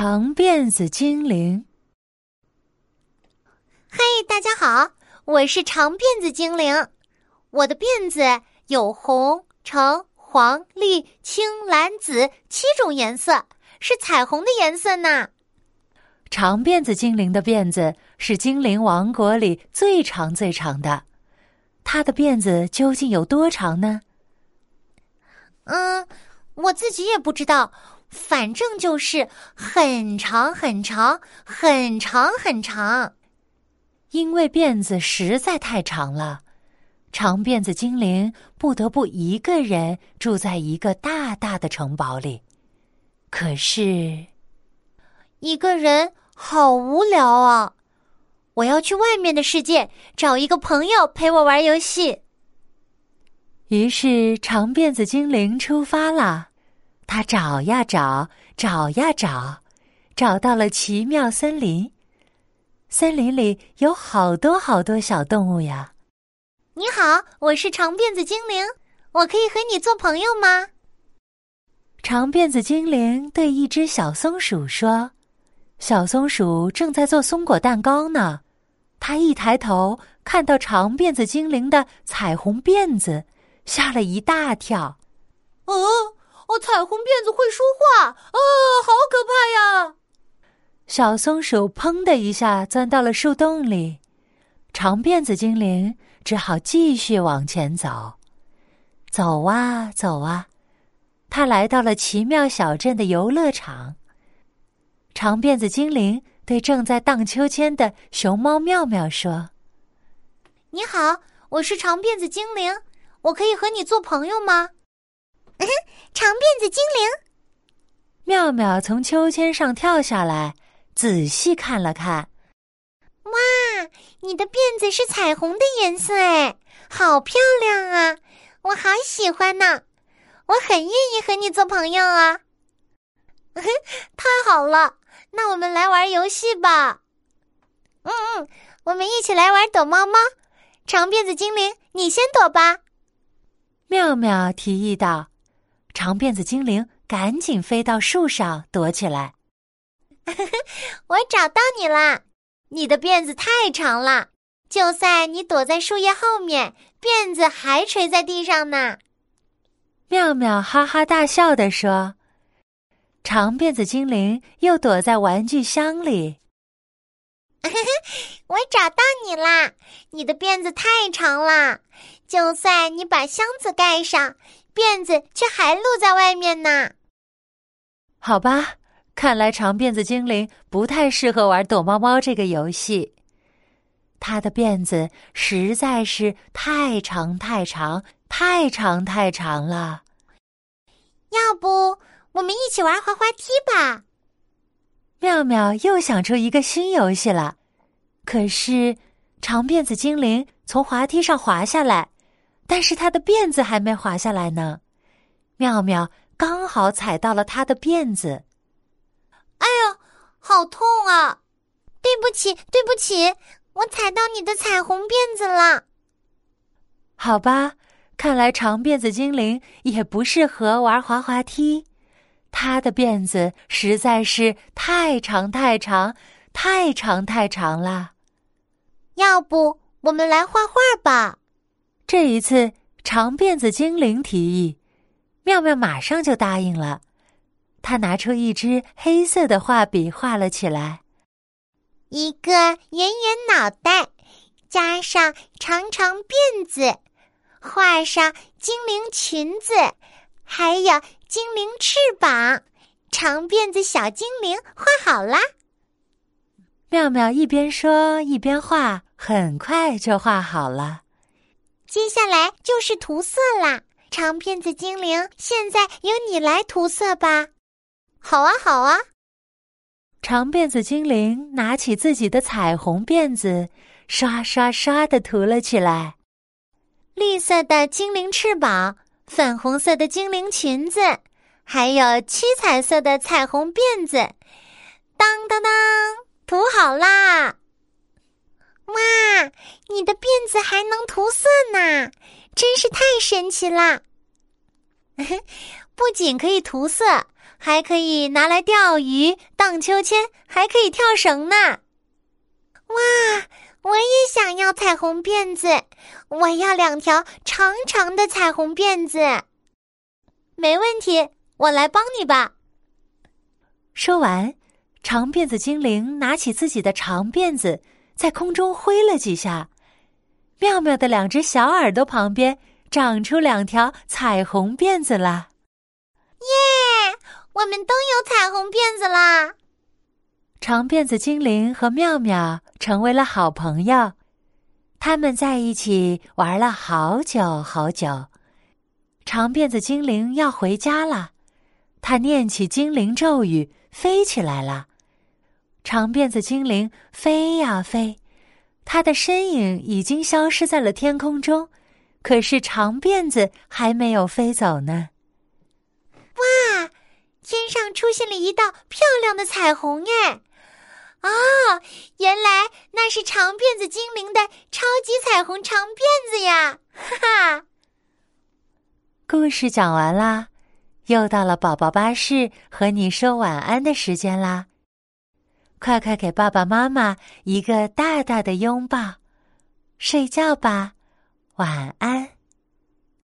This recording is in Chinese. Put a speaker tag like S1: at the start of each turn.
S1: 长辫子精灵。
S2: 嘿，大家好，我是长辫子精灵。我的辫子有红、橙、黄、绿、青、蓝、紫七种颜色，是彩虹的颜色呢。
S1: 长辫子精灵的辫子是精灵王国里最长最长的。它的辫子究竟有多长呢？
S2: 嗯，我自己也不知道。反正就是很长很长很长很长，
S1: 因为辫子实在太长了，长辫子精灵不得不一个人住在一个大大的城堡里。可是，
S2: 一个人好无聊啊！我要去外面的世界找一个朋友陪我玩游戏。
S1: 于是，长辫子精灵出发了。他找呀找，找呀找，找到了奇妙森林。森林里有好多好多小动物呀。
S2: 你好，我是长辫子精灵，我可以和你做朋友吗？
S1: 长辫子精灵对一只小松鼠说：“小松鼠正在做松果蛋糕呢。”它一抬头看到长辫子精灵的彩虹辫子，吓了一大跳。
S2: 哦。哦，彩虹辫子会说话啊，好可怕呀！
S1: 小松鼠砰的一下钻到了树洞里，长辫子精灵只好继续往前走。走啊走啊，他来到了奇妙小镇的游乐场。长辫子精灵对正在荡秋千的熊猫妙妙说：“
S2: 你好，我是长辫子精灵，我可以和你做朋友吗？” 长辫子精灵，
S1: 妙妙从秋千上跳下来，仔细看了看。
S2: 哇，你的辫子是彩虹的颜色哎，好漂亮啊！我好喜欢呢，我很愿意和你做朋友啊。太好了，那我们来玩游戏吧。嗯嗯，我们一起来玩躲猫猫。长辫子精灵，你先躲吧。
S1: 妙妙提议道。长辫子精灵赶紧飞到树上躲起来。
S2: 我找到你啦！你的辫子太长了，就算你躲在树叶后面，辫子还垂在地上呢。
S1: 妙妙哈哈大笑地说：“长辫子精灵又躲在玩具箱里。”
S2: 我找到你啦！你的辫子太长了，就算你把箱子盖上。辫子却还露在外面呢。
S1: 好吧，看来长辫子精灵不太适合玩躲猫猫这个游戏。它的辫子实在是太长太长太长太长了。
S2: 要不我们一起玩滑滑梯吧？
S1: 妙妙又想出一个新游戏了。可是长辫子精灵从滑梯上滑下来。但是他的辫子还没滑下来呢，妙妙刚好踩到了他的辫子。
S2: 哎呦，好痛啊！对不起，对不起，我踩到你的彩虹辫子了。
S1: 好吧，看来长辫子精灵也不适合玩滑滑梯，它的辫子实在是太长太长太长太长了。
S2: 要不我们来画画吧？
S1: 这一次，长辫子精灵提议，妙妙马上就答应了。他拿出一支黑色的画笔，画了起来。
S2: 一个圆圆脑袋，加上长长辫子，画上精灵裙子，还有精灵翅膀。长辫子小精灵画好啦！
S1: 妙妙一边说一边画，很快就画好了。
S2: 接下来就是涂色啦，长辫子精灵，现在由你来涂色吧。好啊，好啊。
S1: 长辫子精灵拿起自己的彩虹辫子，刷刷刷的涂了起来。
S2: 绿色的精灵翅膀，粉红色的精灵裙子，还有七彩色的彩虹辫子，当当当，涂好啦！你的辫子还能涂色呢，真是太神奇啦！不仅可以涂色，还可以拿来钓鱼、荡秋千，还可以跳绳呢。哇，我也想要彩虹辫子，我要两条长长的彩虹辫子。没问题，我来帮你吧。
S1: 说完，长辫子精灵拿起自己的长辫子，在空中挥了几下，妙妙的两只小耳朵旁边长出两条彩虹辫子啦。
S2: 耶！我们都有彩虹辫子啦！
S1: 长辫子精灵和妙妙成为了好朋友，他们在一起玩了好久好久。长辫子精灵要回家了，他念起精灵咒语，飞起来了。长辫子精灵飞呀飞，他的身影已经消失在了天空中，可是长辫子还没有飞走呢。
S2: 哇！天上出现了一道漂亮的彩虹哎！哦，原来那是长辫子精灵的超级彩虹长辫子呀！哈哈。
S1: 故事讲完啦，又到了宝宝巴士和你说晚安的时间啦。快快给爸爸妈妈一个大大的拥抱，睡觉吧，晚安。